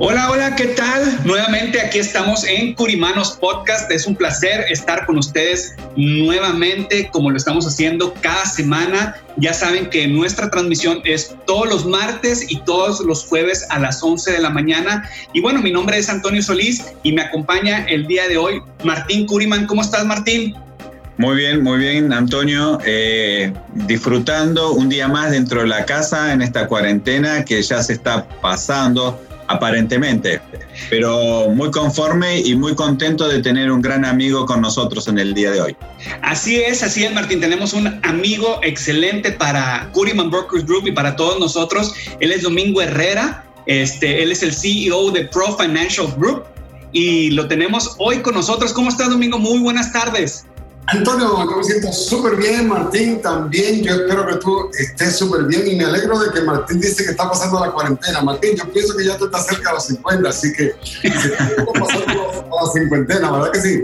Hola, hola, ¿qué tal? Nuevamente aquí estamos en Curimanos Podcast. Es un placer estar con ustedes nuevamente como lo estamos haciendo cada semana. Ya saben que nuestra transmisión es todos los martes y todos los jueves a las 11 de la mañana. Y bueno, mi nombre es Antonio Solís y me acompaña el día de hoy Martín Curiman. ¿Cómo estás, Martín? Muy bien, muy bien, Antonio. Eh, disfrutando un día más dentro de la casa en esta cuarentena que ya se está pasando aparentemente, pero muy conforme y muy contento de tener un gran amigo con nosotros en el día de hoy. Así es, así es, Martín. Tenemos un amigo excelente para Curiman Brokers Group y para todos nosotros. Él es Domingo Herrera. Este, él es el CEO de Pro Financial Group y lo tenemos hoy con nosotros. ¿Cómo estás, Domingo? Muy buenas tardes. Antonio, yo me siento súper bien, Martín también, yo espero que tú estés súper bien y me alegro de que Martín dice que está pasando la cuarentena. Martín, yo pienso que ya tú estás cerca de los 50, así que pasando a la cincuentena, ¿verdad que sí?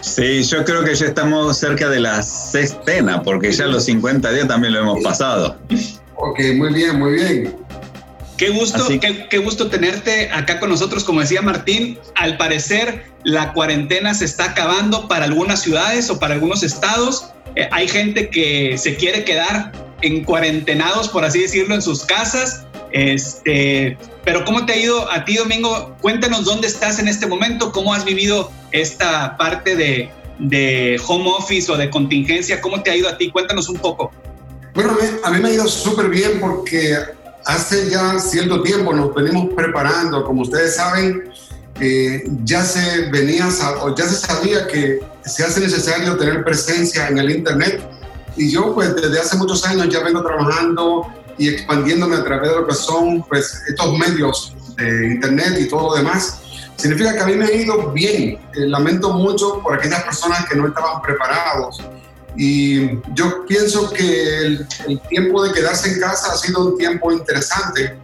Sí, yo creo que ya estamos cerca de la sextena, porque ya los 50 días también lo hemos pasado. Ok, muy bien, muy bien. Qué gusto, qué, gusto tenerte acá con nosotros. Como decía Martín, al parecer la cuarentena se está acabando para algunas ciudades o para algunos estados. Eh, hay gente que se quiere quedar en cuarentenados, por así decirlo, en sus casas. Este, pero ¿cómo te ha ido a ti, Domingo? Cuéntanos dónde estás en este momento, cómo has vivido esta parte de, de home office o de contingencia, cómo te ha ido a ti, cuéntanos un poco. Bueno, a mí me ha ido súper bien porque hace ya cierto tiempo nos venimos preparando, como ustedes saben, eh, ya se venía ya se sabía que se hace necesario tener presencia en el Internet y yo pues desde hace muchos años ya vengo trabajando y expandiéndome a través de lo que son pues estos medios de Internet y todo lo demás. Significa que a mí me ha ido bien. Eh, lamento mucho por aquellas personas que no estaban preparados y yo pienso que el, tiempo de quedarse en casa ha sido un tiempo interesante.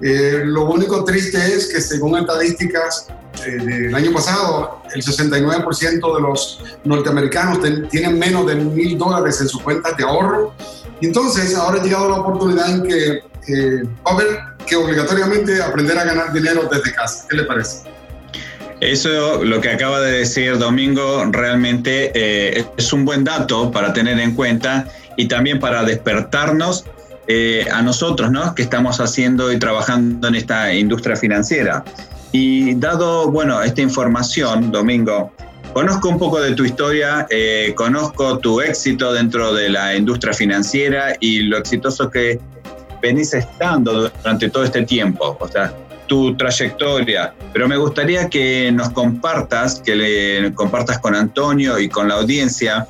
Eh, lo único triste es que según estadísticas eh, del año pasado, el 69% de los norteamericanos tienen menos de mil dólares en sus cuentas de ahorro. Entonces ahora ha llegado la oportunidad en que eh, va a haber que obligatoriamente aprender a ganar dinero desde casa. ¿Qué le parece? Eso, lo que acaba de decir Domingo, realmente eh, es un buen dato para tener en cuenta y también para despertarnos eh, a nosotros, ¿no? Que estamos haciendo y trabajando en esta industria financiera. Y dado, bueno, esta información, Domingo, conozco un poco de tu historia, eh, conozco tu éxito dentro de la industria financiera y lo exitoso que venís estando durante todo este tiempo. O sea, tu trayectoria, pero me gustaría que nos compartas, que le compartas con Antonio y con la audiencia,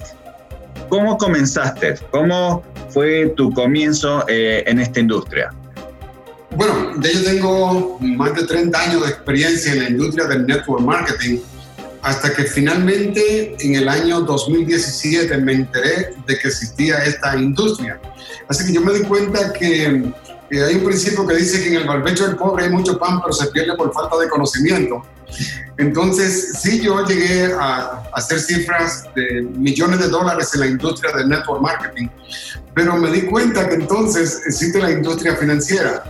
¿cómo comenzaste? ¿Cómo fue tu comienzo eh, en esta industria? Bueno, yo tengo más de 30 años de experiencia en la industria del network marketing, hasta que finalmente en el año 2017 me enteré de que existía esta industria. Así que yo me di cuenta que hay un principio que dice que en el barbecho del pobre hay mucho pan, pero se pierde por falta de conocimiento. Entonces, sí, yo llegué a, hacer cifras de millones de dólares en la industria del network marketing, pero me di cuenta que entonces existe la industria financiera.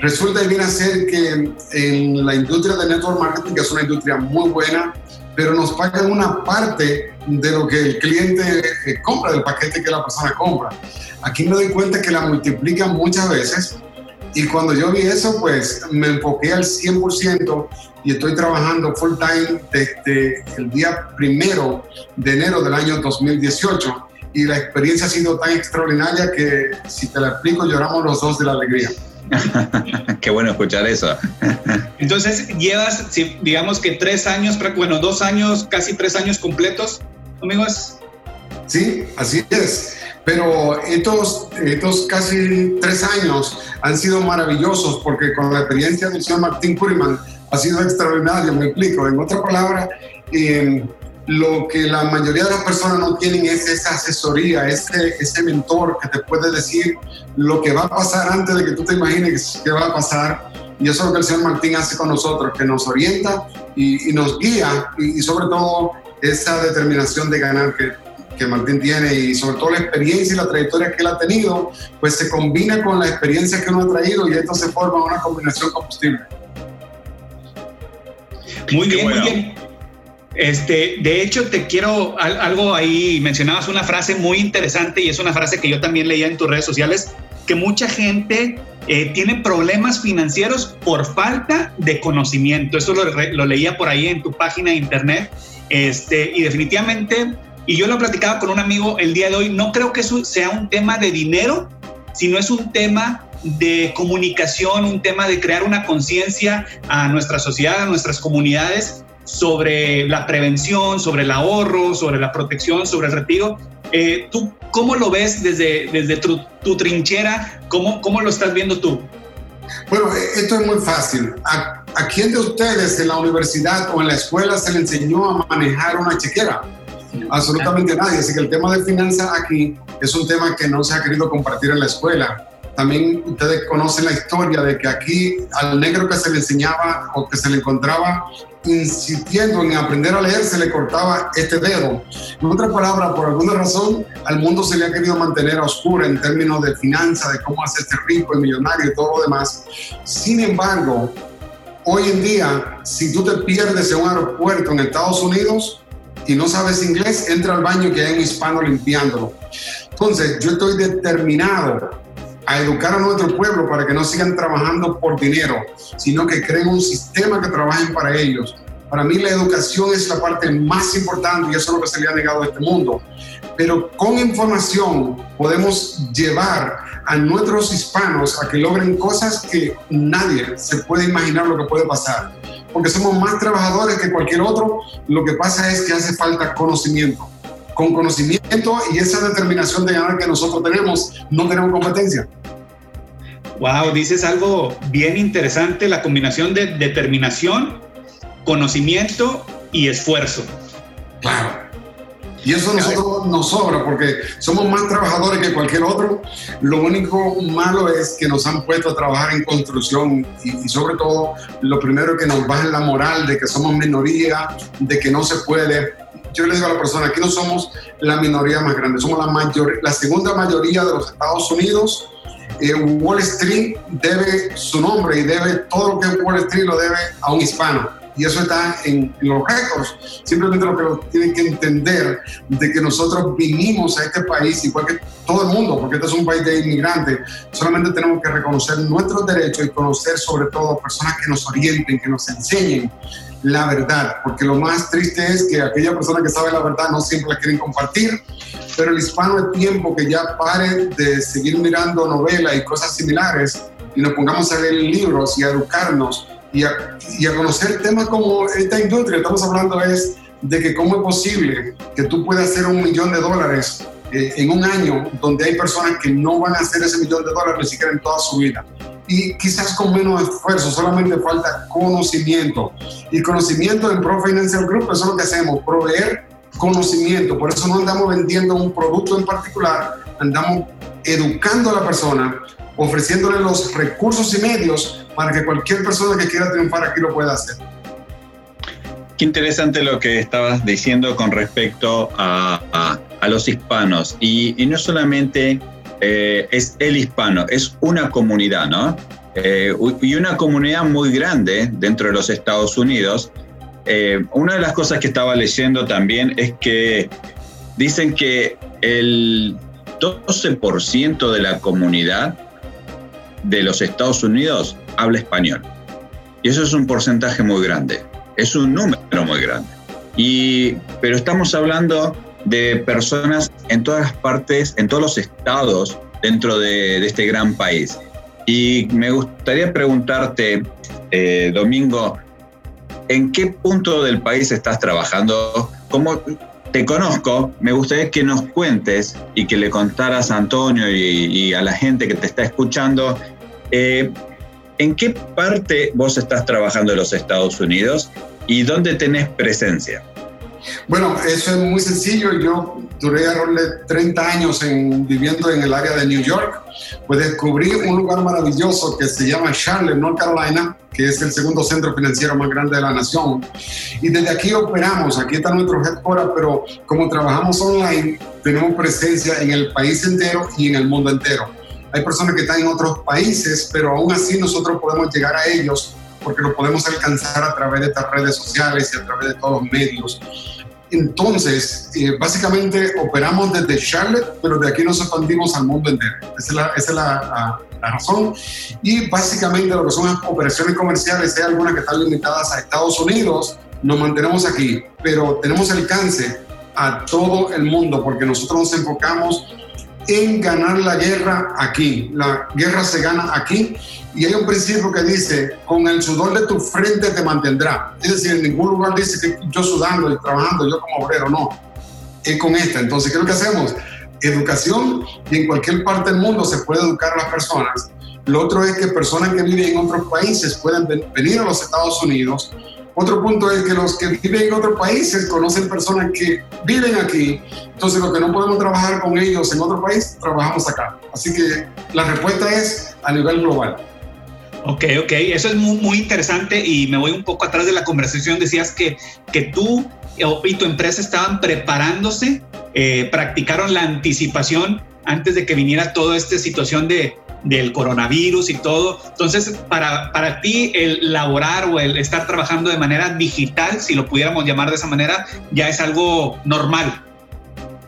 Resulta y viene a ser que en la industria del network marketing, que es una industria muy buena, pero nos pagan una parte de lo que el cliente eh, compra, del paquete que la persona compra. Aquí me doy cuenta que la multiplican muchas veces y cuando yo vi eso, pues me enfoqué al 100% y estoy trabajando full time desde el día primero de enero del año 2018 y la experiencia ha sido tan extraordinaria que si te la explico lloramos los dos de la alegría. Qué bueno escuchar eso. Entonces, llevas, digamos que tres años, bueno, dos años, casi tres años completos, amigos. Sí, así es. Pero estos, estos casi tres años han sido maravillosos porque con la experiencia del señor Martín Kuriman ha sido extraordinario, me explico. En otra palabra, eh, lo que la mayoría de las personas no tienen es esa asesoría, ese, ese mentor que te puede decir lo que va a pasar antes de que tú te imagines que va a pasar. Y eso es lo que el señor Martín hace con nosotros, que nos orienta y, nos guía y, sobre todo esa determinación de ganar que, que Martín tiene y sobre todo la experiencia y la trayectoria que él ha tenido, pues se combina con la experiencia que uno ha traído y esto se forma una combinación combustible. Muy bien, muy bien. Este, de hecho, te quiero algo ahí, mencionabas una frase muy interesante y es una frase que yo también leía en tus redes sociales, que mucha gente eh, tiene problemas financieros por falta de conocimiento. Eso lo, leía por ahí en tu página de internet. Este, y definitivamente, y yo lo platicaba con un amigo el día de hoy, no creo que sea un tema de dinero, sino es un tema de comunicación, un tema de crear una conciencia a nuestra sociedad, a nuestras comunidades sobre la prevención, sobre el ahorro, sobre la protección, sobre el retiro. Eh, ¿Tú cómo lo ves desde, desde tu, trinchera? ¿Cómo, ¿Cómo lo estás viendo tú? Bueno, eh, esto es muy fácil. ¿A, ¿A, quién de ustedes en la universidad o en la escuela se le enseñó a manejar una chequera? Absolutamente nadie. Así que el tema de finanzas aquí es un tema que no se ha querido compartir en la escuela. También ustedes conocen la historia de que aquí al negro que se le enseñaba o que se le encontraba insistiendo en aprender a leer, se le cortaba este dedo. En otras palabras, por alguna razón, al mundo se le ha querido mantener a oscura en términos de finanzas, de cómo hacerse rico y millonario y todo lo demás. Sin embargo, hoy en día, si tú te pierdes en un aeropuerto en Estados Unidos y no sabes inglés, entra al baño que hay un hispano limpiándolo. Entonces, yo estoy determinado a educar a nuestro pueblo para que no sigan trabajando por dinero, sino que creen un sistema que trabajen para ellos. Para mí la educación es la parte más importante y eso es lo que se le ha negado a este mundo. Pero con información podemos llevar a nuestros hispanos a que logren cosas que nadie se puede imaginar lo que puede pasar. Porque somos más trabajadores que cualquier otro, lo que pasa es que hace falta conocimiento. Con conocimiento y esa determinación de ganar que nosotros tenemos, no tenemos competencia. Wow, dices algo bien interesante, la combinación de determinación, conocimiento y esfuerzo. Claro. Y eso a nosotros nos sobra porque somos más trabajadores que cualquier otro. Lo único malo es que nos han puesto a trabajar en construcción y, sobre todo lo primero que nos baja la moral de que somos minoría, de que no se puede. Yo le digo a la persona, aquí no somos la minoría más grande, somos la, mayor, la segunda mayoría de los Estados Unidos eh, Wall Street debe su nombre y debe todo lo que es Wall Street lo debe a un hispano. Y eso está en, los récords. Simplemente lo que tienen que entender de que nosotros vinimos a este país, igual que todo el mundo, porque este es un país de inmigrantes, solamente tenemos que reconocer nuestros derechos y conocer sobre todo personas que nos orienten, que nos enseñen la verdad, porque lo más triste es que aquella persona que sabe la verdad no siempre la quieren compartir, pero el hispano es tiempo que ya pare de seguir mirando novelas y cosas similares y nos pongamos a leer libros y a educarnos y a, y a conocer temas como esta industria. Estamos hablando es de que cómo es posible que tú puedas hacer un millón de dólares eh, en un año donde hay personas que no van a hacer ese millón de dólares ni siquiera en toda su vida y quizás con menos esfuerzo, solamente falta conocimiento. Y conocimiento en Pro Financial Group, eso es lo que hacemos, proveer conocimiento. Por eso no andamos vendiendo un producto en particular, andamos educando a la persona, ofreciéndole los recursos y medios para que cualquier persona que quiera triunfar aquí lo pueda hacer. Qué interesante lo que estabas diciendo con respecto a, a, los hispanos. Y, y no solamente eh, es el hispano, es una comunidad, ¿no? Eh, y una comunidad muy grande dentro de los Estados Unidos. Eh, una de las cosas que estaba leyendo también es que dicen que el 12% de la comunidad de los Estados Unidos habla español. Y eso es un porcentaje muy grande, es un número muy grande. Y, pero estamos hablando de personas en todas las partes, en todos los estados dentro de, este gran país. Y me gustaría preguntarte, eh, Domingo, ¿en qué punto del país estás trabajando? ¿Cómo te conozco? Me gustaría que nos cuentes y que le contaras a Antonio y, a la gente que te está escuchando, eh, ¿en qué parte vos estás trabajando en los Estados Unidos y dónde tenés presencia? Bueno, eso es muy sencillo. Yo duré de 30 años en, viviendo en el área de New York. Pues descubrí un lugar maravilloso que se llama Charlotte, North Carolina, que es el segundo centro financiero más grande de la nación. Y desde aquí operamos, aquí está nuestro headquarter, pero como trabajamos online, tenemos presencia en el país entero y en el mundo entero. Hay personas que están en otros países, pero aún así nosotros podemos llegar a ellos porque lo podemos alcanzar a través de estas redes sociales y a través de todos los medios. Entonces, eh, básicamente operamos desde Charlotte, pero de aquí nos expandimos al mundo entero. Esa es, la, esa es la, la, razón. Y básicamente lo que son operaciones comerciales, hay algunas que están limitadas a Estados Unidos, nos mantenemos aquí, pero tenemos alcance a todo el mundo porque nosotros nos enfocamos en ganar la guerra aquí. La guerra se gana aquí y hay un principio que dice, con el sudor de tu frente te mantendrá. Es decir, en ningún lugar dice que yo sudando y trabajando, yo como obrero, no. Es con esta. Entonces, ¿qué es lo que hacemos? Educación y en cualquier parte del mundo se puede educar a las personas. Lo otro es que personas que viven en otros países pueden venir a los Estados Unidos otro punto es que los que viven en otros países conocen personas que viven aquí. Entonces, lo que no podemos trabajar con ellos en otro país, trabajamos acá. Así que la respuesta es a nivel global. Ok, ok, eso es muy, muy interesante y me voy un poco atrás de la conversación. Decías que, que tú y tu empresa estaban preparándose, eh, practicaron la anticipación antes de que viniera toda esta situación de, del coronavirus y todo. Entonces, para, para ti el laborar o el estar trabajando de manera digital, si lo pudiéramos llamar de esa manera, ya es algo normal.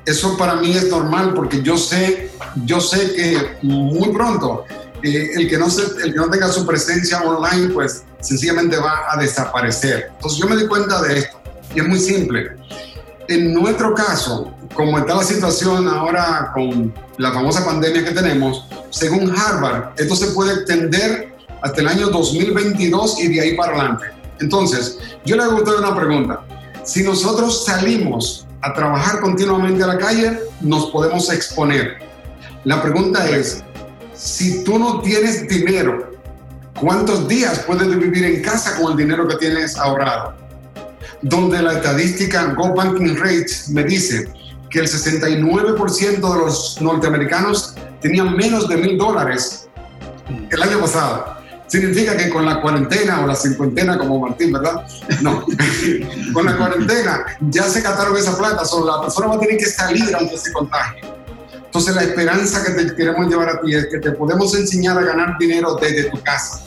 Eso para mí es normal porque yo sé, yo sé que muy pronto eh, el, que no se, el que no tenga su presencia online, pues sencillamente va a desaparecer. Entonces yo me di cuenta de esto y es muy simple. En nuestro caso, como está la situación ahora con la famosa pandemia que tenemos, según Harvard, esto se puede extender hasta el año 2022 y de ahí para adelante. Entonces, yo le hago usted una pregunta. Si nosotros salimos a trabajar continuamente a la calle, nos podemos exponer. La pregunta es, si tú no tienes dinero, ¿cuántos días puedes vivir en casa con el dinero que tienes ahorrado? Donde la estadística Go Banking Rates me dice que el 69% de los norteamericanos tenían menos de mil dólares el año pasado. Significa que con la cuarentena o la cincuentena, como Martín, ¿verdad? No, con la cuarentena ya se gastaron esa plata, solo la persona va a tener que salir aunque se contagie. Entonces la esperanza que te queremos llevar a ti es que te podemos enseñar a ganar dinero desde tu casa,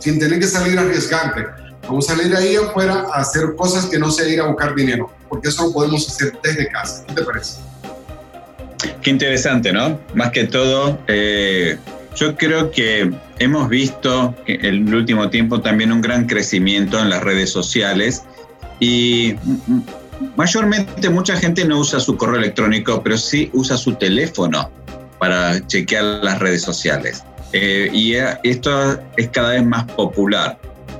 sin tener que salir a arriesgarte. Vamos a salir ahí afuera a hacer cosas que no sea ir a buscar dinero, porque eso lo podemos hacer desde casa. ¿Qué te parece? Qué interesante, ¿no? Más que todo, eh, yo creo que hemos visto en el último tiempo también un gran crecimiento en las redes sociales y mayormente mucha gente no usa su correo electrónico, pero sí usa su teléfono para chequear las redes sociales. Eh, y esto es cada vez más popular.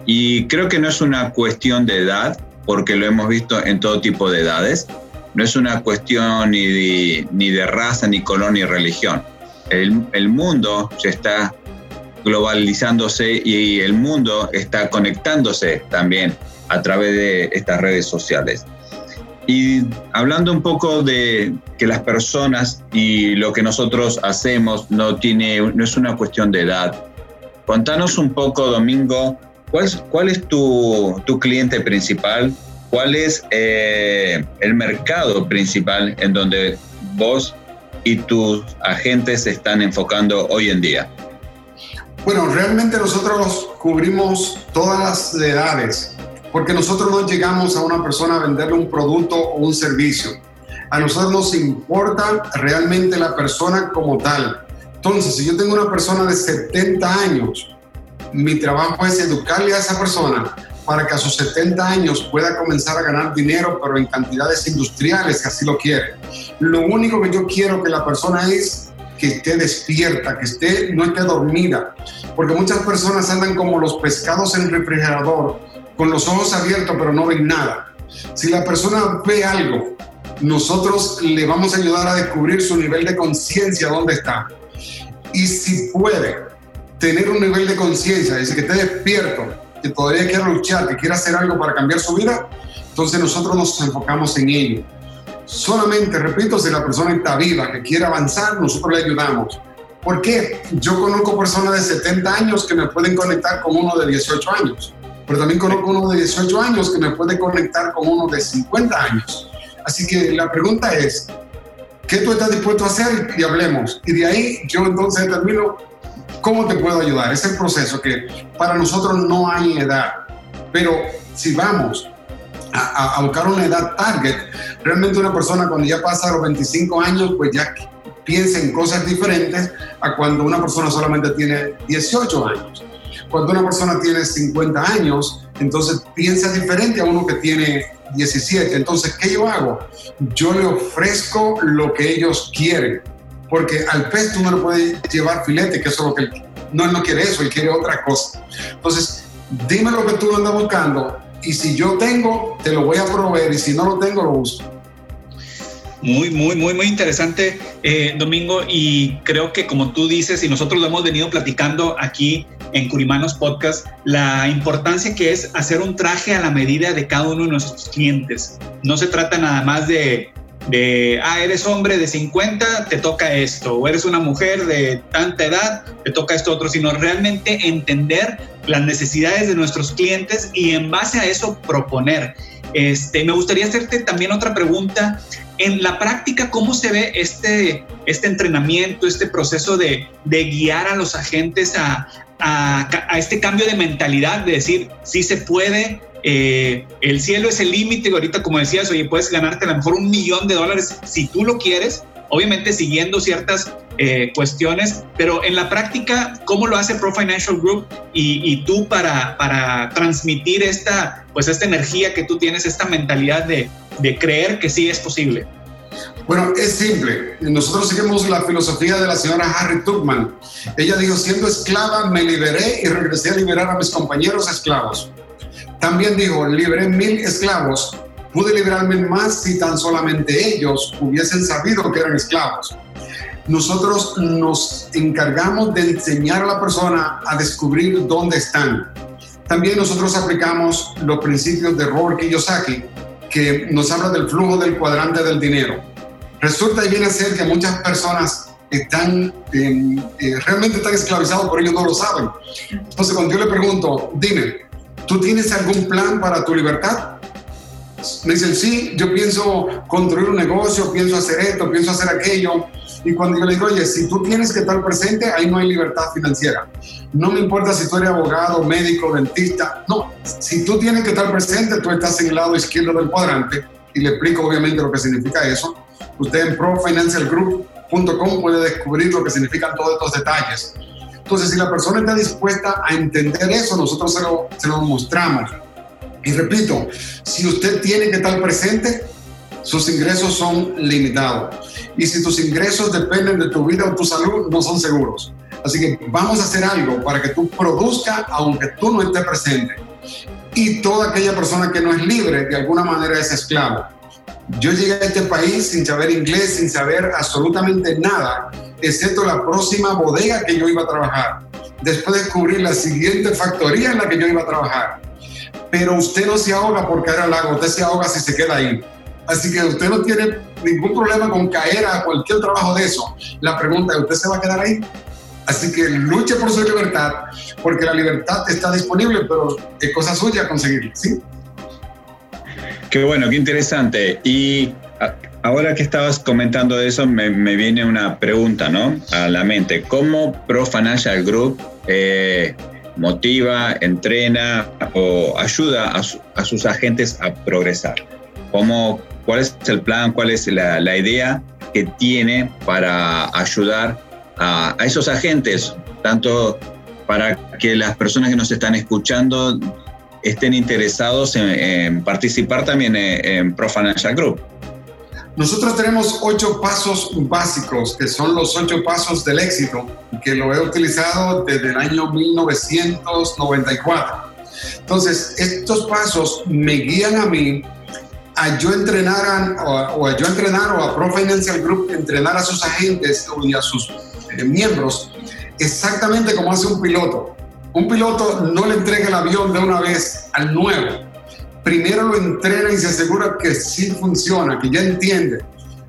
Y creo que no es una cuestión de edad, porque lo hemos visto en todo tipo de edades. No es una cuestión ni de, ni de raza, ni color, ni religión. El, el mundo se está globalizándose y el mundo está conectándose también a través de estas redes sociales. Y hablando un poco de que las personas y lo que nosotros hacemos no, tiene, no es una cuestión de edad, contanos un poco, Domingo, ¿Cuál, es tu, cliente principal? ¿Cuál es eh, el mercado principal en donde vos y tus agentes se están enfocando hoy en día? Bueno, realmente nosotros cubrimos todas las edades, porque nosotros no llegamos a una persona a venderle un producto o un servicio. A nosotros nos importa realmente la persona como tal. Entonces, si yo tengo una persona de 70 años mi trabajo es educarle a esa persona para que a sus 70 años pueda comenzar a ganar dinero, pero en cantidades industriales, que así lo quiere. Lo único que yo quiero que la persona es que esté despierta, que esté, no esté dormida. Porque muchas personas andan como los pescados en el refrigerador, con los ojos abiertos, pero no ven nada. Si la persona ve algo, nosotros le vamos a ayudar a descubrir su nivel de conciencia, dónde está. Y si puede tener un nivel de conciencia, decir, que esté despierto, que todavía quiera luchar, que quiera hacer algo para cambiar su vida, entonces nosotros nos enfocamos en ello. Solamente, repito, si la persona está viva, que quiere avanzar, nosotros le ayudamos. ¿Por qué? Yo conozco personas de 70 años que me pueden conectar con uno de 18 años, pero también conozco uno de 18 años que me puede conectar con uno de 50 años. Así que la pregunta es, ¿qué tú estás dispuesto a hacer? Y hablemos. Y de ahí yo entonces determino cómo te puedo ayudar. Es el proceso que para nosotros no hay edad, pero si vamos a, buscar una edad target. Realmente una persona cuando ya pasa los 25 años, pues ya piensa en cosas diferentes a cuando una persona solamente tiene 18 años. Cuando una persona tiene 50 años, entonces piensa diferente a uno que tiene 17. Entonces, ¿qué yo hago? Yo le ofrezco lo que ellos quieren. Porque al pez tú no le puedes llevar filete, que eso es lo que él, no, quiere eso, él quiere otra cosa. Entonces, dime lo que tú andas buscando y si yo tengo, te lo voy a proveer y si no lo tengo, lo uso. Muy, muy, muy, muy interesante, eh, Domingo. Y creo que como tú dices, y nosotros lo hemos venido platicando aquí en Curimanos Podcast, la importancia que es hacer un traje a la medida de cada uno de nuestros clientes. No se trata nada más de de, ah, eres hombre de 50, te toca esto, o eres una mujer de tanta edad, te toca esto otro, sino realmente entender las necesidades de nuestros clientes y en base a eso proponer. Este, me gustaría hacerte también otra pregunta. En la práctica, ¿cómo se ve este, este entrenamiento, este proceso de, de guiar a los agentes a, a, a, este cambio de mentalidad, de decir, sí se puede, eh, el cielo es el límite, ahorita como decías, oye, puedes ganarte a lo mejor un millón de dólares si tú lo quieres, obviamente siguiendo ciertas eh, cuestiones, pero en la práctica, ¿cómo lo hace Pro Financial Group y, tú para, para, transmitir esta, pues esta energía que tú tienes, esta mentalidad de, de creer que sí es posible? Bueno, es simple. Nosotros seguimos la filosofía de la señora Harry Tubman. Ella dijo, siendo esclava, me liberé y regresé a liberar a mis compañeros esclavos. También dijo, libré mil esclavos, pude librarme más si tan solamente ellos hubiesen sabido que eran esclavos. Nosotros nos encargamos de enseñar a la persona a descubrir dónde están. También nosotros aplicamos los principios de Robert Kiyosaki, que nos habla del flujo del cuadrante del dinero. Resulta y viene a ser que muchas personas están eh, realmente están esclavizados, pero ellos no lo saben. Entonces, cuando yo le pregunto, dime, ¿Tú tienes algún plan para tu libertad? Me dicen, sí, yo pienso construir un negocio, pienso hacer esto, pienso hacer aquello. Y cuando yo le digo, oye, si tú tienes que estar presente, ahí no hay libertad financiera. No me importa si tú eres abogado, médico, dentista. No, si tú tienes que estar presente, tú estás en el lado izquierdo del cuadrante. Y le explico obviamente lo que significa eso. Usted en profinancialgroup.com puede descubrir lo que significan todos estos detalles. Entonces, si la persona está dispuesta a entender eso, nosotros se lo, se lo mostramos. Y repito, si usted tiene que estar presente, sus ingresos son limitados. Y si tus ingresos dependen de tu vida o tu salud, no son seguros. Así que vamos a hacer algo para que tú produzca aunque tú no estés presente. Y toda aquella persona que no es libre, de alguna manera es esclavo. Yo llegué a este país sin saber inglés, sin saber absolutamente nada, excepto la próxima bodega que yo iba a trabajar. Después descubrí la siguiente factoría en la que yo iba a trabajar. Pero usted no se ahoga por caer al lago, usted se ahoga si se queda ahí. Así que usted no tiene ningún problema con caer a cualquier trabajo de eso. La pregunta es, ¿usted se va a quedar ahí? Así que luche por su libertad, porque la libertad está disponible, pero es cosa suya conseguirla, ¿sí? Qué bueno, qué interesante. Y ahora que estabas comentando eso, me, viene una pregunta ¿no? a la mente. ¿Cómo Pro Financial Group eh, motiva, entrena o ayuda a, sus agentes a progresar? ¿Cómo, ¿Cuál es el plan, cuál es la, idea que tiene para ayudar a, a esos agentes, tanto para que las personas que nos están escuchando estén interesados en, participar también en, Pro Financial Group. Nosotros tenemos ocho pasos básicos, que son los ocho pasos del éxito, que lo he utilizado desde el año 1994. Entonces, estos pasos me guían a mí a yo entrenar o, a yo entrenar o a Pro Financial Group entrenar a sus agentes y a sus eh, miembros exactamente como hace un piloto. Un piloto no le entrega el avión de una vez al nuevo. Primero lo entrena y se asegura que sí funciona, que ya entiende.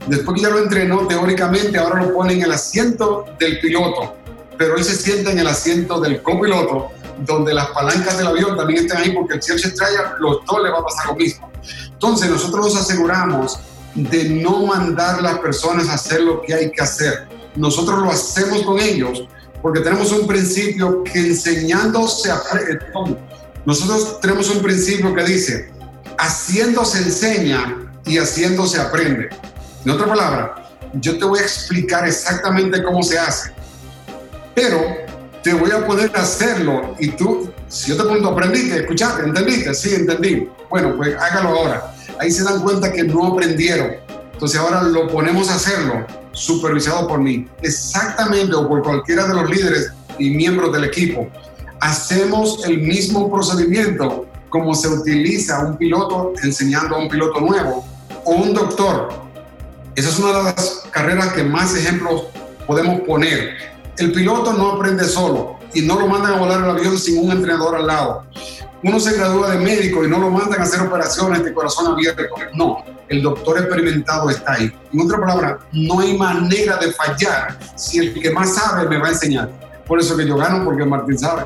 Después que ya lo entrenó teóricamente, ahora lo pone en el asiento del piloto, pero él se sienta en el asiento del copiloto, donde las palancas del avión también están ahí, porque si él se estrella, los dos le va a pasar lo mismo. Entonces, nosotros nos aseguramos de no mandar a las personas a hacer lo que hay que hacer. Nosotros lo hacemos con ellos porque tenemos un principio que enseñando se aprende. Nosotros tenemos un principio que dice, haciendo se enseña y haciendo se aprende. En otra palabra, yo te voy a explicar exactamente cómo se hace, pero te voy a poder hacerlo y tú, si yo te pregunto, ¿aprendiste? ¿Escuchaste? ¿Entendiste? Sí, entendí. Bueno, pues hágalo ahora. Ahí se dan cuenta que no aprendieron. Entonces ahora lo ponemos a hacerlo supervisado por mí, exactamente o por cualquiera de los líderes y miembros del equipo. Hacemos el mismo procedimiento como se utiliza un piloto enseñando a un piloto nuevo o un doctor. Esa es una de las carreras que más ejemplos podemos poner. El piloto no aprende solo y no lo mandan a volar el avión sin un entrenador al lado uno se gradúa de médico y no lo mandan a hacer operaciones de corazón abierto. No, el doctor experimentado está ahí. En otra palabra, no hay manera de fallar si el que más sabe me va a enseñar. Por eso que yo gano, porque Martín sabe.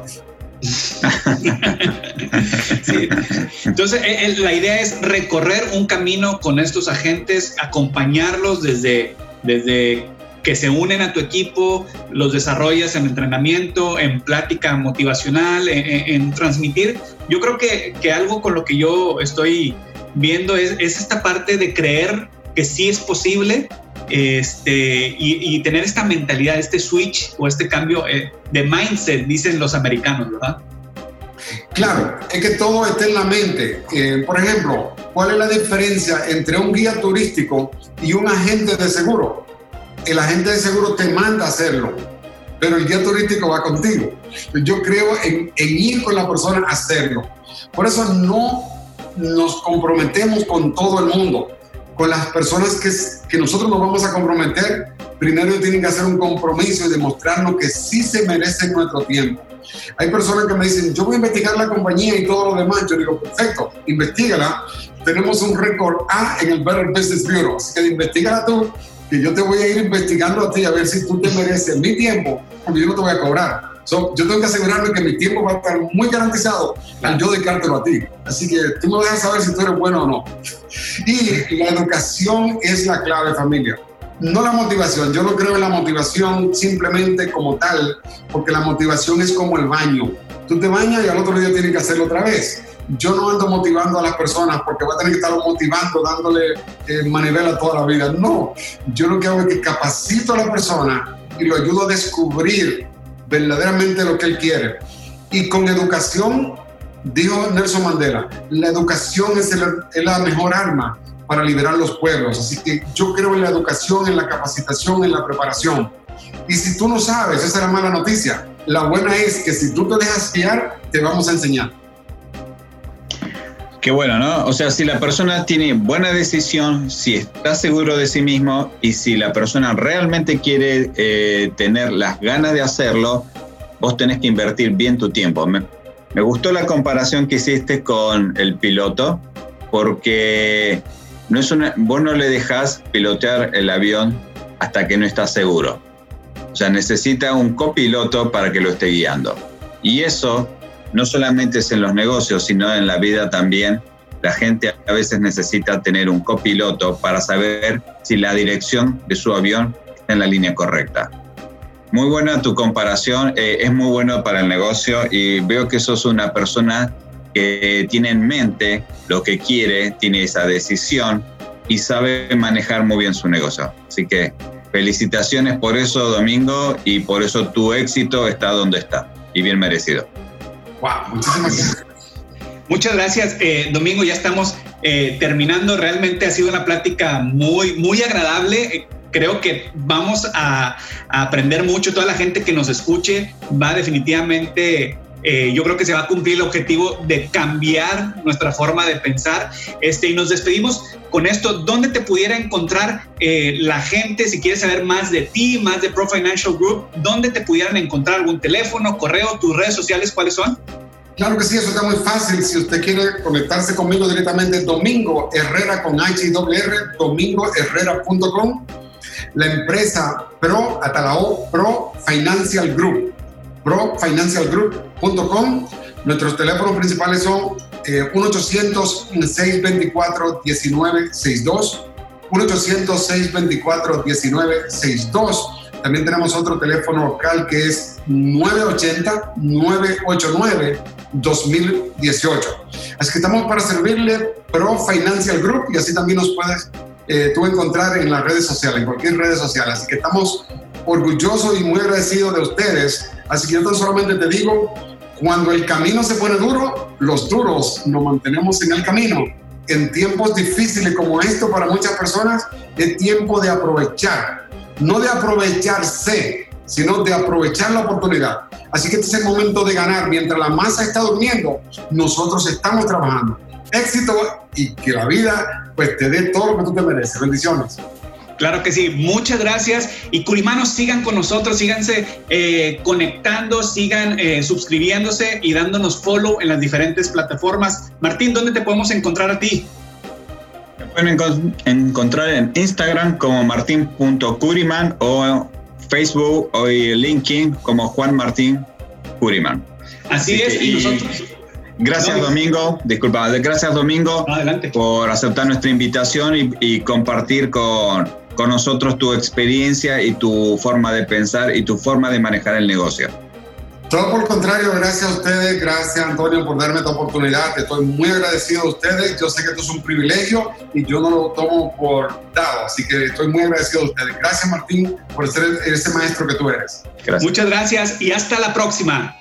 Entonces, eh, eh, la idea es recorrer un camino con estos agentes, acompañarlos desde, desde que se unen a tu equipo, los desarrollas en entrenamiento, en plática motivacional, en, transmitir. Yo creo que, que, algo con lo que yo estoy viendo es, es, esta parte de creer que sí es posible este, y, tener esta mentalidad, este switch o este cambio eh, de mindset, dicen los americanos, ¿verdad? Claro, es que todo está en la mente. Eh, por ejemplo, ¿cuál es la diferencia entre un guía turístico y un agente de seguro? el agente de seguro te manda a hacerlo, pero el guía turístico va contigo. Yo creo en, ir con la persona a hacerlo. Por eso no nos comprometemos con todo el mundo. Con las personas que, que nosotros nos vamos a comprometer, primero tienen que hacer un compromiso y demostrarnos que sí se merecen nuestro tiempo. Hay personas que me dicen, yo voy a investigar la compañía y todo lo demás. Yo digo, perfecto, investigala. Tenemos un récord A en el Better Business Bureau, así que investigala tú que yo te voy a ir investigando a ti a ver si tú te mereces mi tiempo, porque yo no te voy a cobrar. Yo tengo que asegurarme que mi tiempo va a estar muy garantizado al yo dedicártelo a ti. Así que tú me dejas saber si tú eres bueno o no. Y la educación es la clave, familia. No la motivación. Yo no creo en la motivación simplemente como tal, porque la motivación es como el baño. Tú te bañas y al otro día tienes que hacerlo otra vez yo no ando motivando a las personas porque voy a tener que estarlo motivando, dándole eh, manivela toda la vida. No, yo lo que hago es que capacito a la persona y lo ayudo a descubrir verdaderamente lo que él quiere. Y con educación, dijo Nelson Mandela, la educación es, es la mejor arma para liberar los pueblos. Así que yo creo en la educación, en la capacitación, en la preparación. Y si tú no sabes, esa es la mala noticia. La buena es que si tú te dejas guiar, te vamos a enseñar. Qué bueno, ¿no? O sea, si la persona tiene buena decisión, si está seguro de sí mismo y si la persona realmente quiere eh, tener las ganas de hacerlo, vos tenés que invertir bien tu tiempo. Me, gustó la comparación que hiciste con el piloto, porque no es una, vos no le dejás pilotear el avión hasta que no está seguro. O sea, necesita un copiloto para que lo esté guiando. Y eso no solamente es en los negocios, sino en la vida también. La gente a veces necesita tener un copiloto para saber si la dirección de su avión está en la línea correcta. Muy buena tu comparación, eh, es muy bueno para el negocio y veo que sos una persona que tiene en mente lo que quiere, tiene esa decisión y sabe manejar muy bien su negocio. Así que felicitaciones por eso, Domingo, y por eso tu éxito está donde está y bien merecido muchísimas gracias. Muchas gracias, eh, Domingo. Ya estamos eh, terminando. Realmente ha sido una plática muy, muy agradable creo que vamos a, aprender mucho. Toda la gente que nos escuche va definitivamente eh, yo creo que se va a cumplir el objetivo de cambiar nuestra forma de pensar. Este, y nos despedimos con esto. ¿Dónde te pudiera encontrar eh, la gente si quieres saber más de ti, más de Pro Financial Group? ¿Dónde te pudieran encontrar algún teléfono, correo, tus redes sociales? ¿Cuáles son? Claro que sí, eso está muy fácil. Si usted quiere conectarse conmigo directamente, Domingo Herrera con H y R, domingoherrera.com. La empresa Pro, hasta la O, Pro Financial Group profinancialgroup.com. Nuestros teléfonos principales son 1-800-624-1962. Eh, 1-800-624-1962. También tenemos otro teléfono local que es 980-989-2018. Así que estamos para servirle Pro Financial Group y así también nos puedes eh, tú encontrar en las redes sociales, en cualquier red social. Así que estamos orgullosos y muy agradecidos de ustedes Así que yo solamente te digo, cuando el camino se pone duro, los duros nos mantenemos en el camino. En tiempos difíciles como esto para muchas personas, es tiempo de aprovechar, no de aprovecharse, sino de aprovechar la oportunidad. Así que este es el momento de ganar. Mientras la masa está durmiendo, nosotros estamos trabajando. Éxito y que la vida pues te dé todo lo que tú te mereces. Bendiciones. Claro que sí, muchas gracias. Y Curimanos, sigan con nosotros, síganse eh, conectando, sigan eh, suscribiéndose y dándonos follow en las diferentes plataformas. Martín, ¿dónde te podemos encontrar a ti? Me pueden encontrar en Instagram como martín.curiman o Facebook o LinkedIn como Juan Martín Curiman. Así, es, y, nosotros. Gracias Domingo, disculpa, gracias Domingo por aceptar nuestra invitación y, y compartir con, con nosotros tu experiencia y tu forma de pensar y tu forma de manejar el negocio. Todo por el contrario, gracias a ustedes, gracias Antonio por darme esta oportunidad. Estoy muy agradecido a ustedes. Yo sé que esto es un privilegio y yo no lo tomo por dado, así que estoy muy agradecido a ustedes. Gracias Martín por ser ese maestro que tú eres. Muchas gracias y hasta la próxima.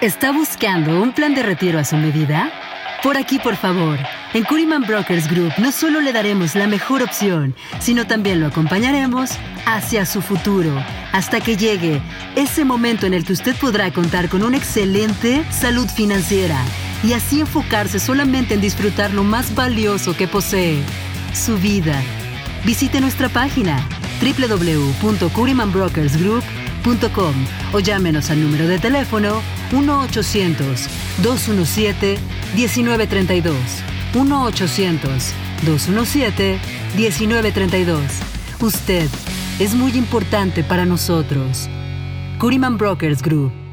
¿Está buscando un plan de retiro a su medida? Por aquí, por favor. En Curiman Brokers Group no solo le daremos la mejor opción, sino también lo acompañaremos hacia su futuro, hasta que llegue ese momento en el que usted podrá contar con una excelente salud financiera y así enfocarse solamente en disfrutar lo más valioso que posee, su vida. Visite nuestra página www.curimanbrokersgroup.com o llámenos al número de teléfono 1-800-217-1932. 1-800-217-1932. Usted es muy importante para nosotros. Curiman Brokers Group